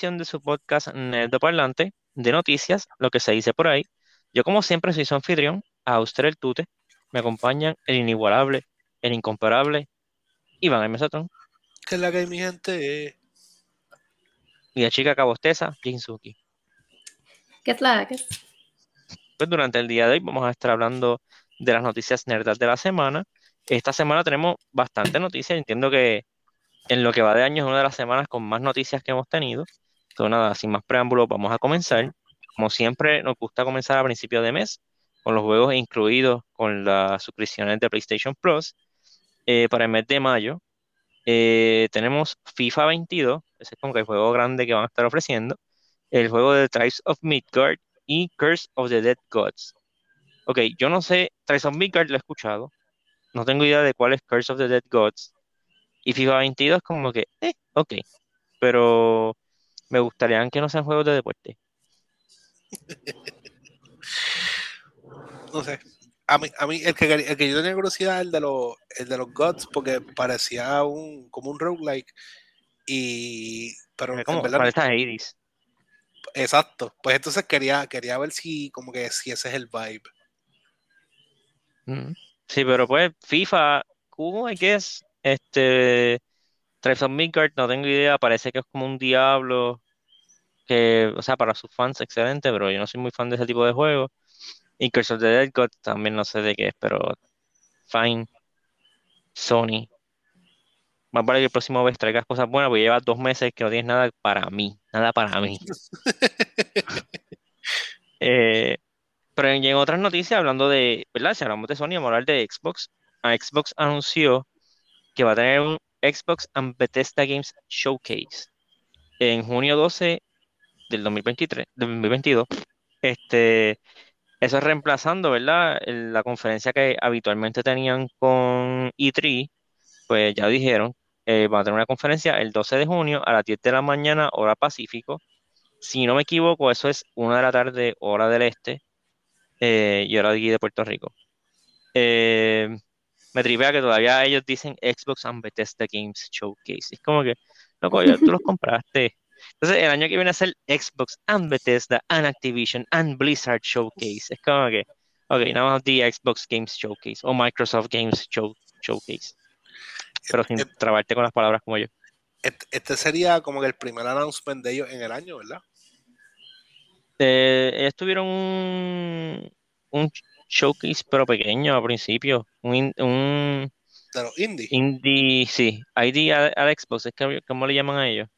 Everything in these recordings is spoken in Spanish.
edición de su podcast Nerdo Parlante de noticias, lo que se dice por ahí. Yo, como siempre, soy su anfitrión, a usted el tute. Me acompañan el inigualable, el incomparable, Iván el Mesotron. ¿Qué es la que hay, mi gente? Y la chica cabosteza, Jinsuki. ¿Qué es la que Pues durante el día de hoy vamos a estar hablando de las noticias nerdas de la semana. Esta semana tenemos bastante noticias. Entiendo que en lo que va de año es una de las semanas con más noticias que hemos tenido. Nada, sin más preámbulos, vamos a comenzar. Como siempre, nos gusta comenzar a principios de mes con los juegos incluidos con las suscripciones de PlayStation Plus. Eh, para el mes de mayo eh, tenemos FIFA 22, ese es como que el juego grande que van a estar ofreciendo. El juego de Tribes of Midgard y Curse of the Dead Gods. Ok, yo no sé, Tribes of Midgard lo he escuchado. No tengo idea de cuál es Curse of the Dead Gods. Y FIFA 22 como que, eh, ok. Pero me gustaría que no sean juegos de deporte. no sé. A mí, a mí el, que, el que yo tenía curiosidad es el de los, el de los Gods, porque parecía un, como un roguelike. Y. Pero como en verdad, Hades. Exacto. Pues entonces quería, quería ver si como que si ese es el vibe. Mm. Sí, pero pues FIFA, ¿cómo es que es? Este, Tribes of Midgard, no tengo idea, parece que es como un diablo, que, o sea, para sus fans, excelente, pero yo no soy muy fan de ese tipo de juegos. Y Curse of the Dead God también no sé de qué es, pero fine. Sony. Más vale que el próximo vez traigas cosas buenas, porque lleva dos meses que no tienes nada para mí, nada para mí. eh, pero en, otras noticias, hablando de, ¿verdad? Si hablamos de Sony, vamos a hablar de Xbox. A Xbox anunció que va a tener un Xbox and Bethesda Games Showcase en junio 12 del 2023, del 2022. Este, eso es reemplazando, ¿verdad? La conferencia que habitualmente tenían con E3, pues ya dijeron, eh, van a tener una conferencia el 12 de junio a las 10 de la mañana, hora Pacífico. Si no me equivoco, eso es una de la tarde, hora del este, eh, y hora de aquí de Puerto Rico. Eh, me tripea que todavía ellos dicen Xbox and Bethesda Games Showcase. Es como que, loco, ya tú los compraste. Entonces, el año que viene a ser Xbox and Bethesda and Activision and Blizzard Showcase. Es como que, ok, nada más the Xbox Games Showcase o Microsoft Games Showcase. Pero sin trabarte con las palabras como yo. Este sería como que el primer announcement de ellos en el año, ¿verdad? Eh, ellos tuvieron un, un showcase, pero pequeño al principio. Un, un indie. Indie, sí. ID al, Xbox, es que, ¿cómo le llaman a ellos?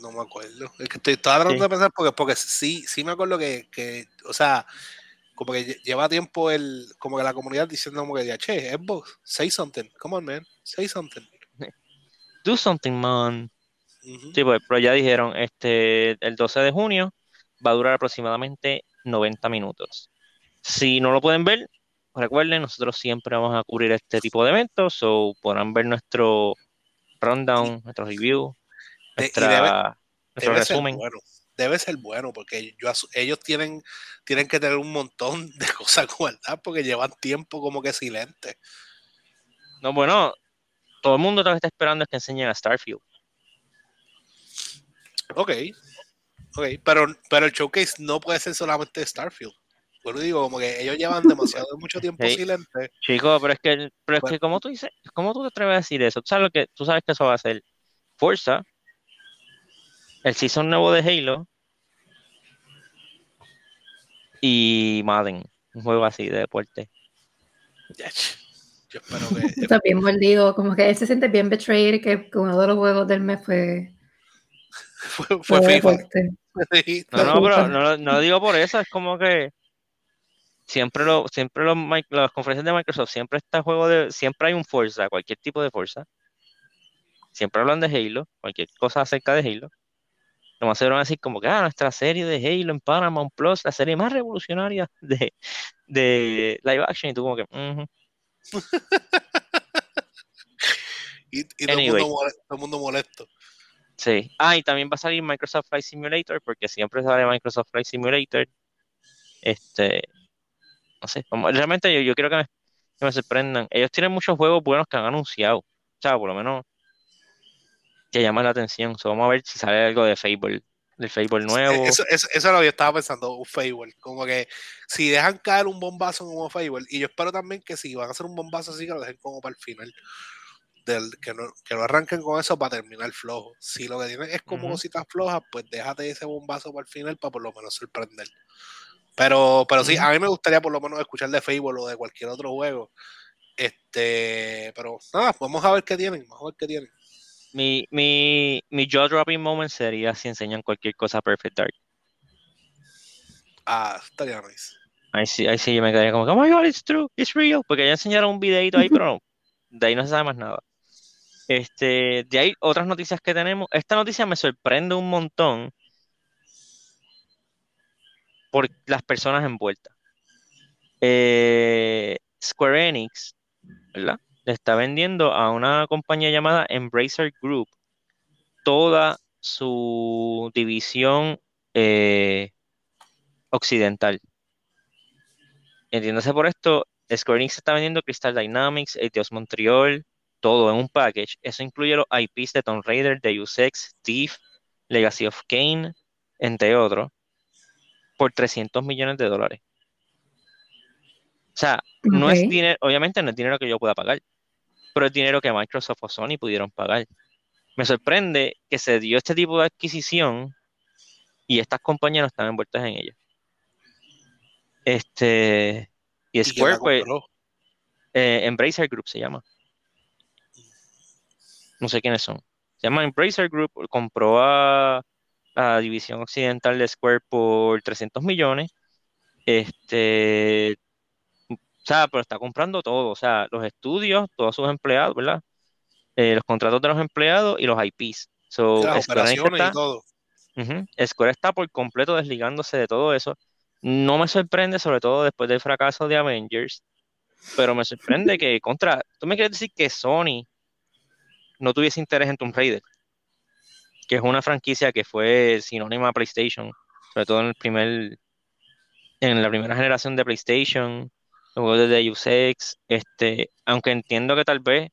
No me acuerdo. Es que estoy tratando de pensar porque, porque sí, sí me acuerdo que, que, o sea, como que lleva tiempo el, como que la comunidad diciendo como que, che, Xbox, say something, come on, man, say something. Do something, man. Sí, pues, pero ya dijeron, este, el 12 de junio va a durar aproximadamente 90 minutos. Si no lo pueden ver, recuerden, nosotros siempre vamos a cubrir este tipo de eventos, o podrán ver nuestro rundown, nuestro review, nuestra, nuestro resumen. Ser bueno, debe ser bueno, porque ellos tienen, tienen que tener un montón de cosas guardadas, porque llevan tiempo como que silente. No, bueno, todo el mundo lo que está esperando es que enseñen a Starfield. Ok, ok, pero, pero el showcase no puede ser solamente Starfield. Bueno, digo, como que ellos llevan demasiado mucho tiempo silente. Chico, pero es que, pero es que como tú dices, ¿cómo tú te atreves a decir eso? ¿Tú sabes lo que, tú sabes que eso va a ser Forza, el season nuevo de Halo y Madden, un juego así de deporte. Yo espero que. Está bien mordido, como que él se siente bien betrayed que uno de los juegos del mes fue. fue, fue FIFA. No, no, pero no, no lo digo por eso, es como que siempre lo, siempre los, las conferencias de Microsoft siempre está juego de, siempre hay un Forza, cualquier tipo de Forza. Siempre hablan de Halo, cualquier cosa acerca de Halo. Lo más seguro van a decir como que ah, nuestra serie de Halo en Paramount Plus, la serie más revolucionaria de, de live action, y tú como que y, todo, el mundo molesto, todo el mundo molesto. Sí. Ah, y también va a salir Microsoft Flight Simulator, porque siempre sale Microsoft Flight Simulator. Este, no sé, realmente yo, yo quiero que me, sorprendan. Ellos tienen muchos juegos buenos que han anunciado. O sea, por lo menos que llaman la atención. So, vamos a ver si sale algo de Fable, del Fable nuevo. Eso, eso, eso es lo que yo estaba pensando, un Fable. Como que si dejan caer un bombazo como Fable, y yo espero también que si van a hacer un bombazo así, que lo dejen como para el final. Del, que, no, que no arranquen con eso para terminar flojo. Si lo que tienen es como Ujú. cositas flojas, pues déjate ese bombazo para el final para por lo menos sorprender. Pero, pero sí, a mí me gustaría por lo menos escuchar de Fable o de cualquier otro juego. Este, pero nada, vamos a ver qué tienen, vamos a ver qué tienen. Mi, mi, mi jaw dropping moment sería si enseñan cualquier cosa Perfect Dark. Ah, estaría nice. Ahí sí, ahí sí yo me quedaría como, oh my god, it's true, it's real. Porque ya enseñaron un videito ahí, pero de ahí no se sabe más nada. Este, de ahí otras noticias que tenemos. Esta noticia me sorprende un montón por las personas envueltas. Eh, Square Enix, ¿verdad? Le está vendiendo a una compañía llamada Embracer Group toda su división eh, occidental. Entiéndase por esto, Square Enix está vendiendo Crystal Dynamics, Eidos Montreal, todo en un package. Eso incluye los IPs de Tomb Raider, Deus Ex, Thief, Legacy of Kain, entre otros, por 300 millones de dólares. O sea, no es dinero, obviamente no es dinero que yo pueda pagar, pero es dinero que Microsoft o Sony pudieron pagar. Me sorprende que se dio este tipo de adquisición y estas compañías no están envueltas en ella. Este, y ¿Y Square, pues, eh, Embracer Group se llama. No sé quiénes son. Se llama Embracer Group, compró a, a División Occidental de Square por 300 millones. Este, o sea, pero está comprando todo, o sea, los estudios, todos sus empleados, ¿verdad? Eh, los contratos de los empleados y los IPs. So, Enix operaciones está, y todo. Square está por completo desligándose de todo eso. No me sorprende, sobre todo después del fracaso de Avengers, pero me sorprende que contra, tú me quieres decir que Sony no tuviese interés en Tomb Raider, que es una franquicia que fue sinónima a PlayStation, sobre todo en el primer, en la primera generación de PlayStation, luego de Deus Ex, este, aunque entiendo que tal vez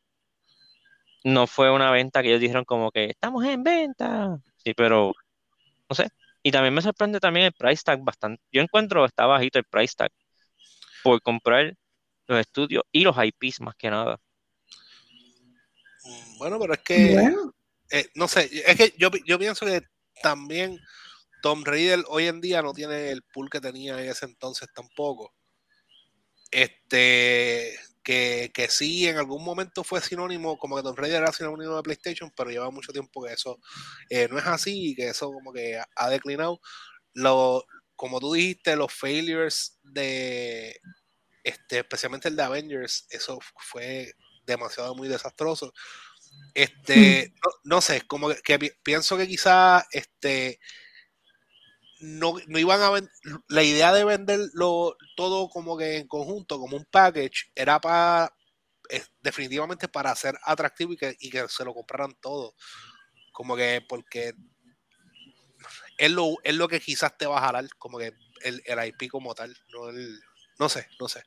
no fue una venta que ellos dijeron como que estamos en venta, sí, pero no sé. Y también me sorprende también el price tag bastante. Yo encuentro que está bajito el price tag por comprar los estudios y los IPs más que nada. Mm, Bueno, pero es que, Bueno, eh, no sé, es que yo, yo pienso que también Tom Raider hoy en día no tiene el pool que tenía en ese entonces tampoco. Este, que, que sí, en algún momento fue sinónimo, como que Tomb Raider era sinónimo de PlayStation, pero lleva mucho tiempo que eso eh, no es así y que eso como que ha declinado. Lo, como tú dijiste, los failures de, este, especialmente el de Avengers, eso fue demasiado muy desastroso. Este, no, no sé, como que, que pi- pienso que quizá este no, no iban a vender, la idea de venderlo todo como que en conjunto, como un package, era para definitivamente para ser atractivo y que, y que se lo compraran todo. Como que porque es lo, es lo que quizás te va a jalar, como que el, el IP como tal, no el, no sé, no sé.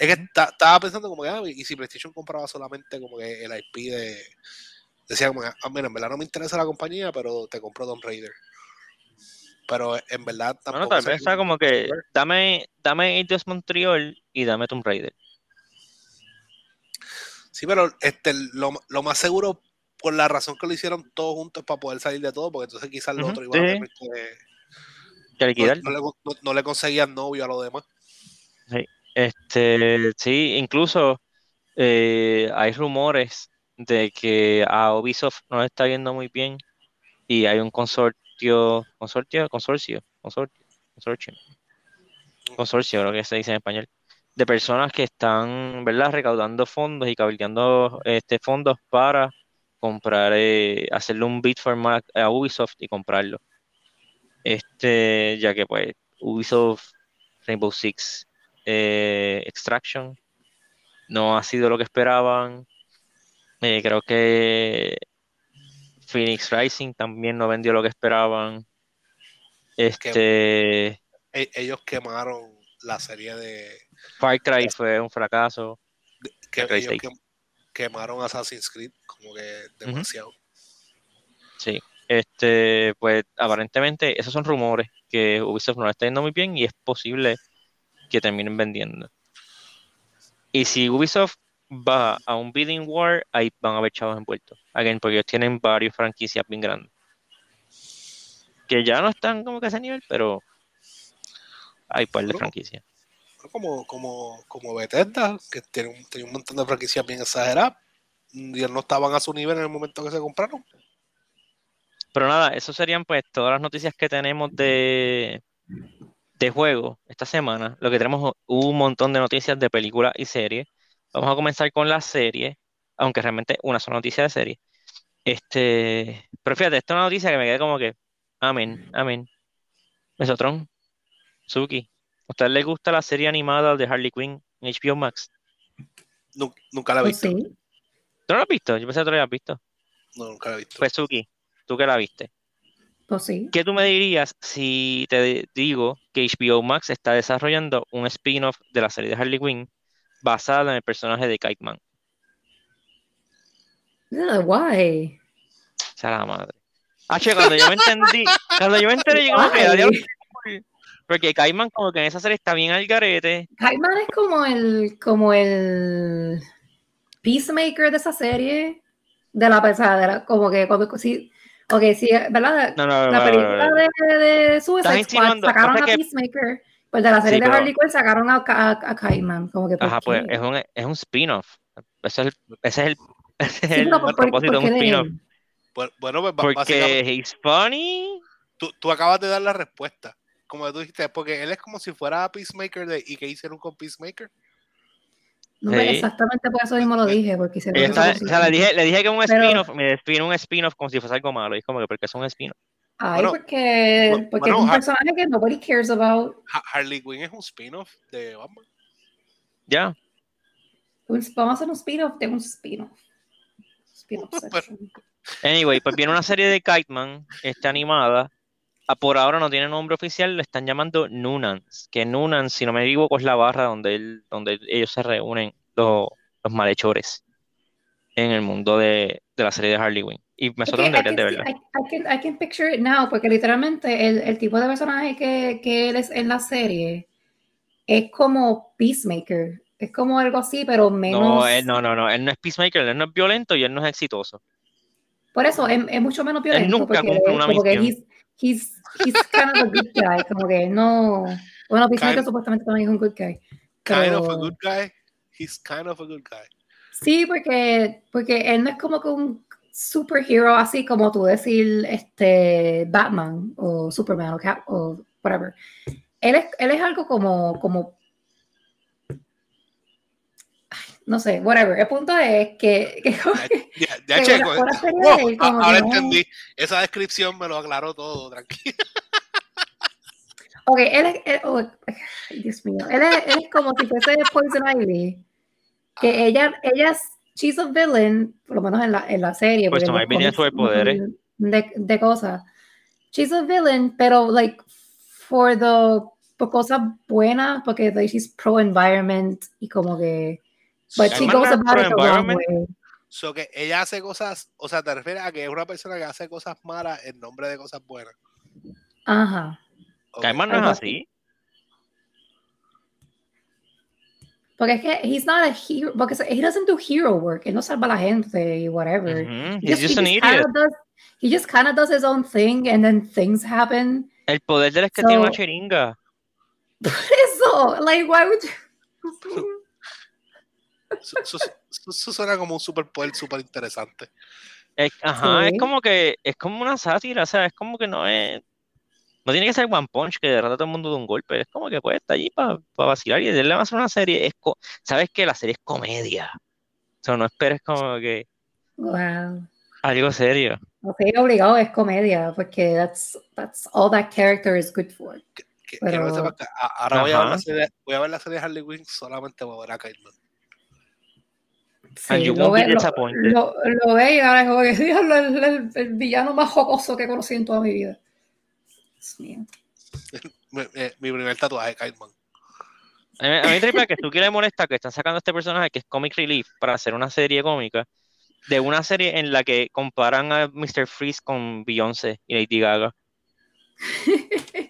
Es que ta- estaba pensando como que, ah, y si PlayStation compraba solamente como que el IP de, decía como, ah, mira, en verdad no me interesa la compañía, pero te compro Tomb Raider. Pero en verdad Bueno, tampoco tal sé vez está como que dame, dame Eidos Montreal y dame Tomb Raider. Sí, pero este, lo, lo más seguro, por la razón que lo hicieron todos juntos para poder salir de todo, porque entonces quizás lo otro iba a sí. tener que. Que No, no le, no- no le conseguían novio a los demás. Este, sí, incluso eh, hay rumores de que a Ubisoft no está yendo muy bien y hay un consortio, consortio, consorcio, consortio, consorcio, consorcio, creo que se dice en español, de personas que están, ¿verdad?, recaudando fondos y cabildeando este fondos para comprar, eh, hacerle un bid for Mac a Ubisoft y comprarlo. Este, ya que pues Ubisoft Rainbow Six eh, Extraction no ha sido lo que esperaban. Eh, creo que Phoenix Rising también no vendió lo que esperaban. Este, E- ellos quemaron la serie de. Far Cry fue un fracaso. que ellos 6. quem- quemaron Assassin's Creed, como que demasiado. Sí. Este, pues aparentemente esos son rumores que Ubisoft no está yendo muy bien y es posible que terminen vendiendo. Y si Ubisoft va a un bidding war, ahí van a haber chavos envueltos. Again, porque ellos tienen varias franquicias bien grandes. Que ya no están como que a ese nivel, pero hay par de franquicias. Como, como, como Bethesda, que tiene un, tiene un montón de franquicias bien exageradas. Y no estaban a su nivel en el momento que se compraron. Pero nada, eso serían pues todas las noticias que tenemos de, de juego esta semana. Lo que tenemos un montón de noticias de películas y series. Vamos a comenzar con la serie, aunque realmente una sola noticia de serie. Este, pero fíjate, esta es una noticia que me quedé como que, amén, amén. Mesotron, Suki, ¿a ustedes les gusta la serie animada de Harley Quinn en HBO Max? Nu- nunca la he visto. sí. ¿Tú no la has visto? Yo pensé que tú la habías visto. No, nunca la he visto. Pues Suki, tú que la viste. Sí. ¿Qué tú me dirías si te digo que HBO Max está desarrollando un spin-off de la serie de Harley Quinn basada en el personaje de Kite Man? Ugh, why? O sea, la madre. H, cuando yo me entendí, cuando yo me enteré, yo como porque Kite Man como que en esa serie está bien al garete. Kiteman es como el, como el peacemaker de esa serie, de la pesada, como que cuando sí, ok, sí, ¿verdad? No, no, no, la película no, no. de, de Suicide Squad sacaron a que- Peacemaker, pues de la serie Sí, de pero- Harley Quinn sacaron a, a, a Kiteman, como que ¿por Ajá, pues es un, es un spin-off. Ese es el, ese es el, ese es Sí, el ¿por- por- propósito de un spin-off. Bueno, pues Porque he's funny. tú, tú acabas de dar la respuesta. Como tú dijiste, porque él es como si fuera Peacemaker de, y que hicieron con Peacemaker. No, Sí. exactamente por eso mismo lo dije, porque está- cosa. o sea, le dije, le dije que un spin-off, me define un spin-off como si fuese algo malo. Y es como que, porque es un spin-off. Ay, Bueno, porque, bueno, porque es un personaje que nobody cares about. Ha- Harley Quinn es un spin-off de Batman. Ya. Un- vamos a hacer un spin-off de un spin-off. Spin-off section. Anyway, pues viene una serie de Kite Man, está animada. Por ahora no tiene nombre oficial, le están llamando Nunans. Que Nunans, si no me equivoco, es la barra donde, él- donde ellos se reúnen, los, los malhechores, en el mundo de, de la serie de Harley Quinn. Y I deberían can de verla. I, I can, I can picture it now, porque literalmente el, el tipo de personaje que, que él es en la serie es como Peacemaker. Es como algo así, pero menos. No, él, no, no, no, él no es Peacemaker, él no es violento y él no es exitoso. Por eso es, es mucho menos violento. nunca porque, cumple una misión. he's, he's, he's kind of a good guy. Como que no. Bueno, Peacemaker Kind- supuestamente también es un good guy. Kind of a pero- good guy. He's kind of a good guy. Sí, porque, porque él no es como que un superhero así como tú decir este Batman o Superman o, Cap, o whatever. Él es, él es algo como, como Ay, no sé, whatever. El punto es que, que Ya, ya que checo. serie Oh, ahora que entendí. Esa descripción me lo aclaró todo, tranquilo. Ok, él es, él- oh, Dios mío, él es, él es como si fuese Poison Ivy, que ella, ella es, she's a villain, por lo menos en la, en la serie. Poison Ivy tiene cómics superpoderes. De, de cosas. She's a villain, pero like, for the, por cosas buenas, porque like, she's pro-environment y como que, but she goes about it the wrong way. So que ella hace cosas, o sea, te refieres a que es una persona que hace cosas malas en nombre de cosas buenas. Ajá. Ok. Kite Man no es así. Porque es que he's not a hero, porque he doesn't do hero work, él no salva a la gente y whatever. Ujú, He He's just an kinda idiot. does, he just kind of does his own thing and then things happen. El poder de es que tiene una So- chiringa. Eso, like, why would you? Eso, eso- eso- suena como un superpoder súper interesante. Es- ajá, Sí. es como que es como una sátira, o sea, es como que no es. No tiene que ser One Punch que derrota a todo el mundo de un golpe. Es como que pues está allí para vacilar y él le va a hacer una serie. Es co- ¿Sabes qué? La serie es comedia. O sea, no esperes como que Wow. algo serio. No sé, obligado es comedia, porque that's, that's all that character is good for. Que- Pero- que sepas que a- ahora voy a, ver la serie, voy a ver la serie de Harley Quinn solamente voy a ver a Kite You lo ve, lo, lo, lo ve y ahora es como que diablo, el, el- el villano más jocoso que conocí en toda mi vida. Mi, mi- mi primer tatuaje, Kite Man. A mí, a mí triple que tú quieres molestar que están sacando a este personaje que es Comic Relief para hacer una serie cómica de una serie en la que comparan a Mr. Freeze con Beyoncé y Lady Gaga.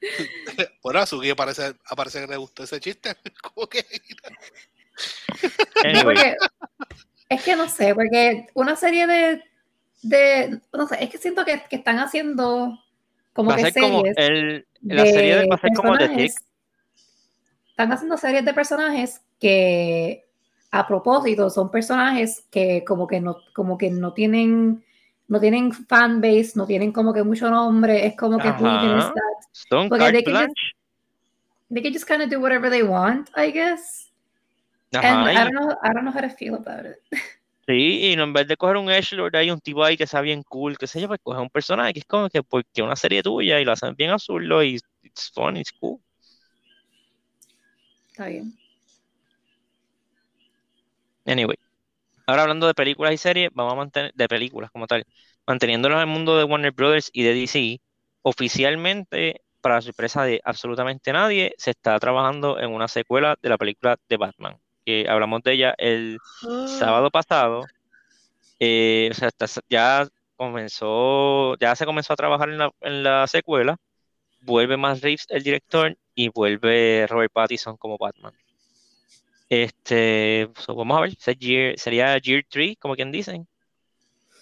bueno, a Suki aparece que le gustó ese chiste. ¿Cómo que? Anyway, es que no sé, porque una serie de, de no sé, es que siento que, que están haciendo como va que ser series como el, la de serie de- va a ser como The Tick. personajes. Están haciendo series de personajes que a propósito son personajes que como que no, como que no tienen, no tienen fanbase, no tienen como que mucho nombre, es como que Ajá. even is that? Son Porque they can just-. They can just kind of do whatever they want, I guess. Ajá, And I don't know, I don't know how to feel about it. Sí, y no, en vez de coger un Edgelord, hay un tipo ahí que sea bien cool, qué sé yo, pues coger un personaje que es como que porque una serie tuya y lo hacen bien azul y it's fun, it's cool. Está bien. Anyway, ahora hablando de películas y series, vamos a mantener, de películas como tal, manteniéndonos en el mundo de Warner Brothers y de DC, oficialmente, para sorpresa de absolutamente nadie, se está trabajando en una secuela de la película de Batman, que hablamos de ella el sábado pasado. Eh, o sea, está- ya comenzó, ya se comenzó a trabajar en la, en la secuela. Vuelve Matt Reeves, el director, y vuelve Robert Pattinson como Batman. Este, so, vamos a ver, year- sería Year 3, como quien dicen.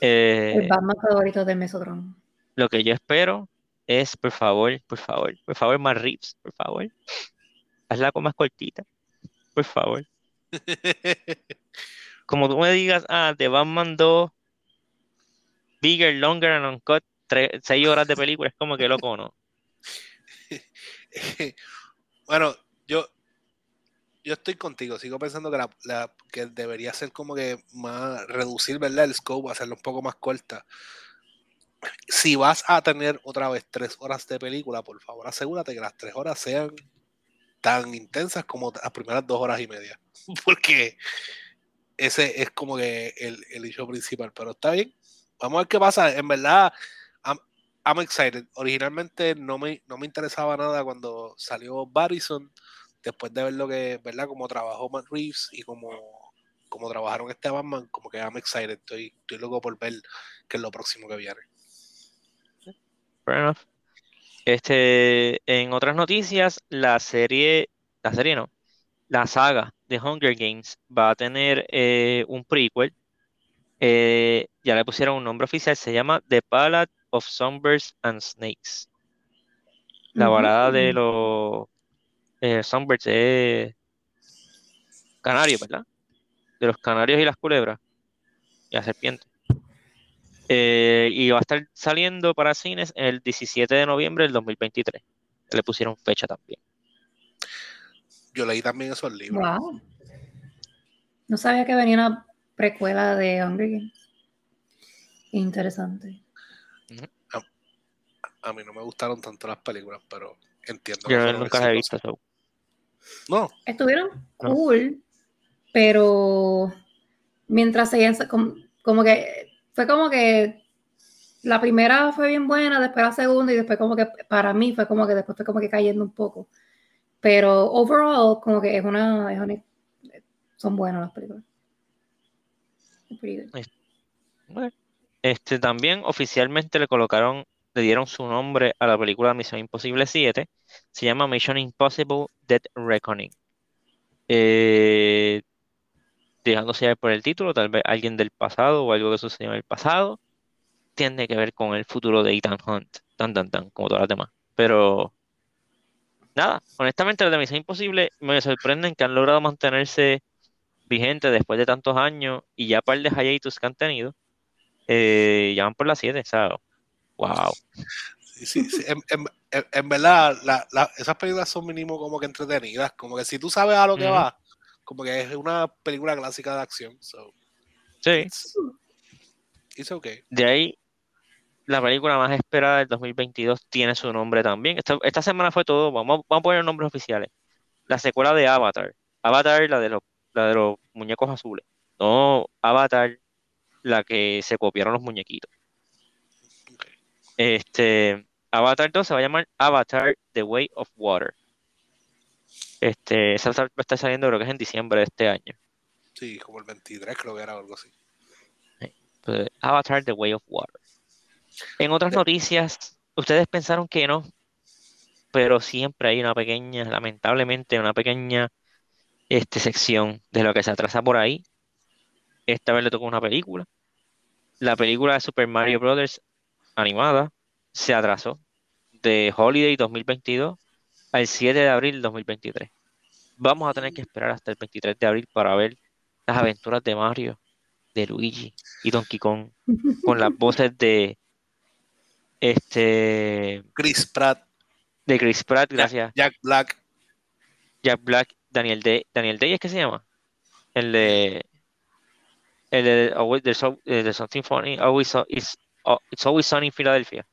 Eh, El Batman favorito de Mesotron. lo que yo espero es, por favor, por favor, por favor, Matt Reeves, por favor, hazla con más cortita, por favor. Como tú me digas, ah, de Batman 2, Bigger, Longer and Uncut, 6 horas de película, es como que loco, ¿no? bueno, yo, yo estoy contigo. Sigo pensando que, la, que debería ser como que más reducir, ¿verdad? El scope, hacerlo un poco más corta. Si vas a tener otra vez tres horas de película, por favor, asegúrate que las tres horas sean tan intensas como las primeras dos horas y media. Porque ese es como que el, el hecho principal. Pero está bien. Vamos a ver qué pasa. En verdad, I'm, I'm excited. Originalmente no me, no me interesaba nada cuando salió Barrison. Después de ver lo que, ¿verdad? Como trabajó Matt Reeves y como, como trabajaron este Batman, como que I'm excited. Estoy, estoy loco por ver qué es lo próximo que viene. Fair enough. Este, en otras noticias, la serie, la serie no, la saga de Hunger Games va a tener eh, un prequel. Eh, ya le pusieron un nombre oficial, se llama The Ballad of Songbirds and Snakes. La Ujú. balada de los eh, Songbirds es canarios, ¿verdad? De los canarios y las culebras y las serpientes. Eh, y va a estar saliendo para cines el 17 de noviembre del 2023. Le pusieron fecha también. Yo leí también esos libros. Wow. No sabía que venía una precuela de Hunger Games. Interesante. A mí no me gustaron tanto las películas, pero entiendo que Yo nunca las he visto. so. No, Estuvieron No. cool, pero mientras seguían, como, como que fue como que la primera fue bien buena, después la segunda y después como que para mí fue como que después fue como que cayendo un poco. Pero overall como que es una, es una- son buenas las películas. Bueno, Este, también oficialmente le colocaron, le dieron su nombre a la película Misión Imposible 7. Se llama Mission Impossible Dead Reckoning. Eh, dejándose llevar por el título, tal vez alguien del pasado o algo que sucedió en el pasado. Tiene que ver con el futuro de Ethan Hunt, tan tan tan, como todas las demás. Pero nada, honestamente, los de Misión Imposible me sorprenden que han logrado mantenerse vigentes después de tantos años y ya par de hiatus que han tenido. Eh, ya van por las 7, ¿sabes? Wow. sí, sí, sí, En, en- en- verdad, la- la- esas películas son mínimo como que entretenidas. Como que si tú sabes a lo que va, como que es una película clásica de acción. So, Sí, it's, it's okay. de ahí la película más esperada del 2022 tiene su nombre también. Esta, esta semana fue todo, vamos, vamos a poner nombres oficiales. La secuela de Avatar. Avatar, la de los, la de los muñecos azules. No, Avatar, la que se copiaron los muñequitos. Este, Avatar 2 se va a llamar Avatar The Way of Water. Este, esa va a estar saliendo creo que es en diciembre de este año. Sí, como el 23 creo que era algo así. Pues, Avatar The Way of Water. En otras noticias, ustedes pensaron que no, pero siempre hay una pequeña, lamentablemente, una pequeña este, sección de lo que se atrasa por ahí. Esta vez le tocó una película. La película de Super Mario Brothers animada se atrasó de Holiday 2022 al 7 de abril 2023. Vamos a tener que esperar hasta el 23 de abril para ver las aventuras de Mario, de Luigi y Donkey Kong con las voces de este Chris Pratt, de Chris Pratt, gracias, Jack Black, Jack Black, Daniel Day, Daniel Day es que se llama, el de el de something funny, always oh, it's always sunny in Philadelphia.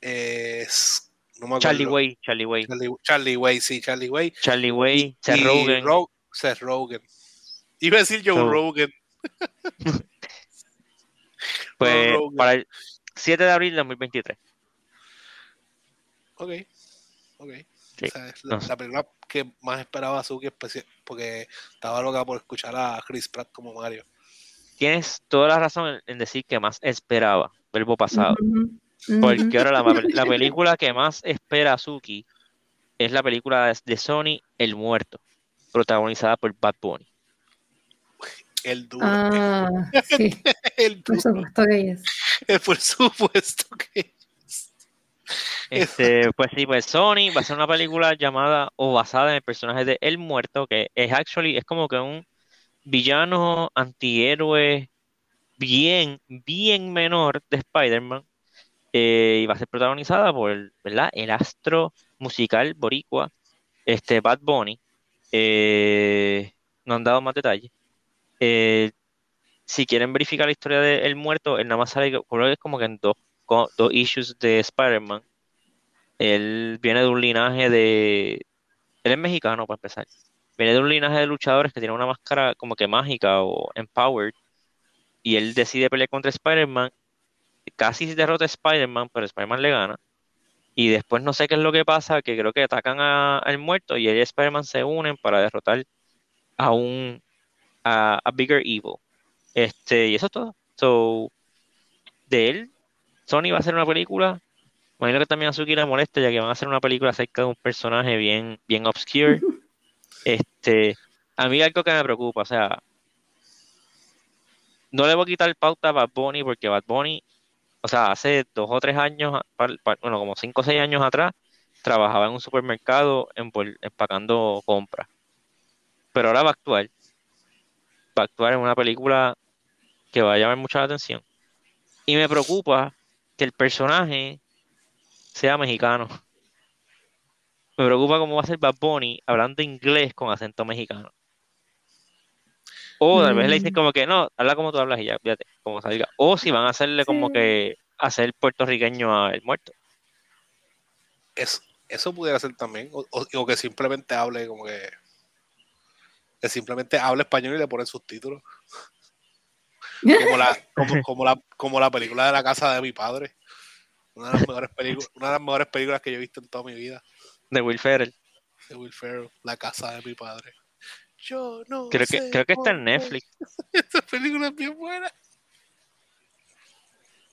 es, no me acuerdo. Charlie Way, Charlie Way, Charlie, Charlie Way, sí, Charlie Way. Charlie Way, Seth Rogen, Ro- Seth Rogen. Iba a decir Joe So- Rogan. pues para el 7 de abril de 2023. Ok, ok. Sí, O sea, es la, no sé. la película que más esperaba Suki porque estaba loca por escuchar a Chris Pratt como Mario. Tienes toda la razón en, en decir que más esperaba, verbo pasado. Porque ahora la, la película que más espera Suki es la película de- Sony, El Muerto, protagonizada por Bad Bunny. El duro. Ah, sí, el por duro. supuesto que es. Por supuesto que. Este, pues sí, pues Sony va a hacer una película llamada o basada en el personaje de El Muerto, que es actually, es como que un villano antihéroe bien, bien menor de Spider-Man. eh, y va a ser protagonizada por, ¿verdad? El astro musical boricua, este Bad Bunny. Eh, no han dado más detalles. Eh, si quieren verificar la historia de El Muerto, él nada más sale, creo como que en dos, dos issues de Spider-Man. Él viene de un linaje de... Él es mexicano, para empezar. Viene de un linaje de luchadores que tiene una máscara como que mágica o empowered. Y él decide pelear contra Spider-Man. Casi derrota a Spider-Man, pero Spider-Man le gana. Y después no sé qué es lo que pasa, que creo que atacan a- al muerto y él y Spider-Man se unen para derrotar a un a, a Bigger Evil. Este, y eso es todo. So, de él, Sony va a hacer una película. Imagino que también a Suki le molesta, ya que van a hacer una película acerca de un personaje bien, bien obscure. Este, a mí algo que me preocupa, o sea, no le voy a quitar pauta a Bad Bunny porque Bad Bunny, o sea, hace dos o tres años, bueno, como cinco o seis años atrás, trabajaba en un supermercado empacando compras. Pero ahora va a actuar. Va a actuar en una película que va a llamar mucho la atención. Y me preocupa que el personaje sea mexicano. Me preocupa cómo va a ser Bad Bunny hablando inglés con acento mexicano. O tal vez le dicen Mm. como que no, habla como tú hablas y ya, fíjate, como salga. O si van a hacerle como que hacer puertorriqueño a el muerto. Es, eso pudiera ser también. O, o- o que simplemente hable como que. Que simplemente hable español y le ponen subtítulos. Como la, como, como la, como la película de la casa de mi padre. Una de las mejores películas, una de las mejores películas que yo he visto en toda mi vida. De Will Ferrell. De Will Ferrell, La casa de mi padre. Yo no Creo que, sé creo que está en. Netflix. Esta película es bien buena.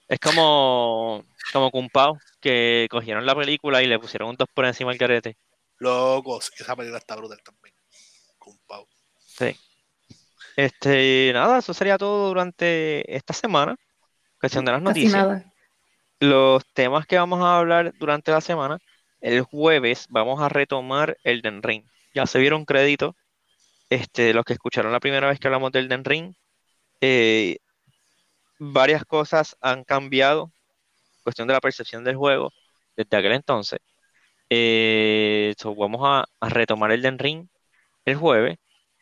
Es como, como Kung Pao, que cogieron la película y le pusieron un dos por encima al carete. Locos, esa película está brutal también. Pau. Sí. Este, nada, eso sería todo durante esta semana. Cuestión de las Casi noticias. nada. Los temas que vamos a hablar durante la semana, el jueves vamos a retomar Elden Ring. Ya se vieron créditos, este, los que escucharon la primera vez que hablamos del Elden Ring. eh, varias cosas han cambiado, cuestión de la percepción del juego desde aquel entonces. Eh, vamos a, retomar Elden Ring el jueves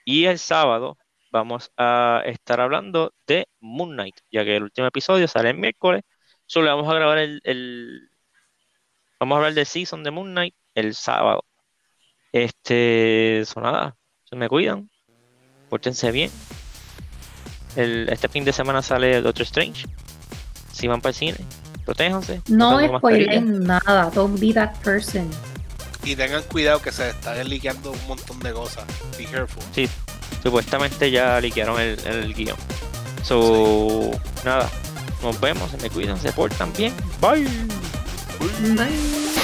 y el sábado vamos a estar hablando de Moon Knight, ya que el último episodio sale el miércoles. Solo vamos a grabar el, el- Vamos a hablar del season de Moon Knight el sábado. Este. Eso nada. Se me cuidan. Pórtense bien. El, este fin de semana sale Doctor Strange. Si van para el cine, protéjanse. No spoilen nada. Don't be that person. Y tengan cuidado que se están liqueando un montón de cosas. Be careful. Sí, supuestamente ya liquearon el, el guion. So, nada, nos vemos, se me cuidan, se portan bien. Bye. Bye.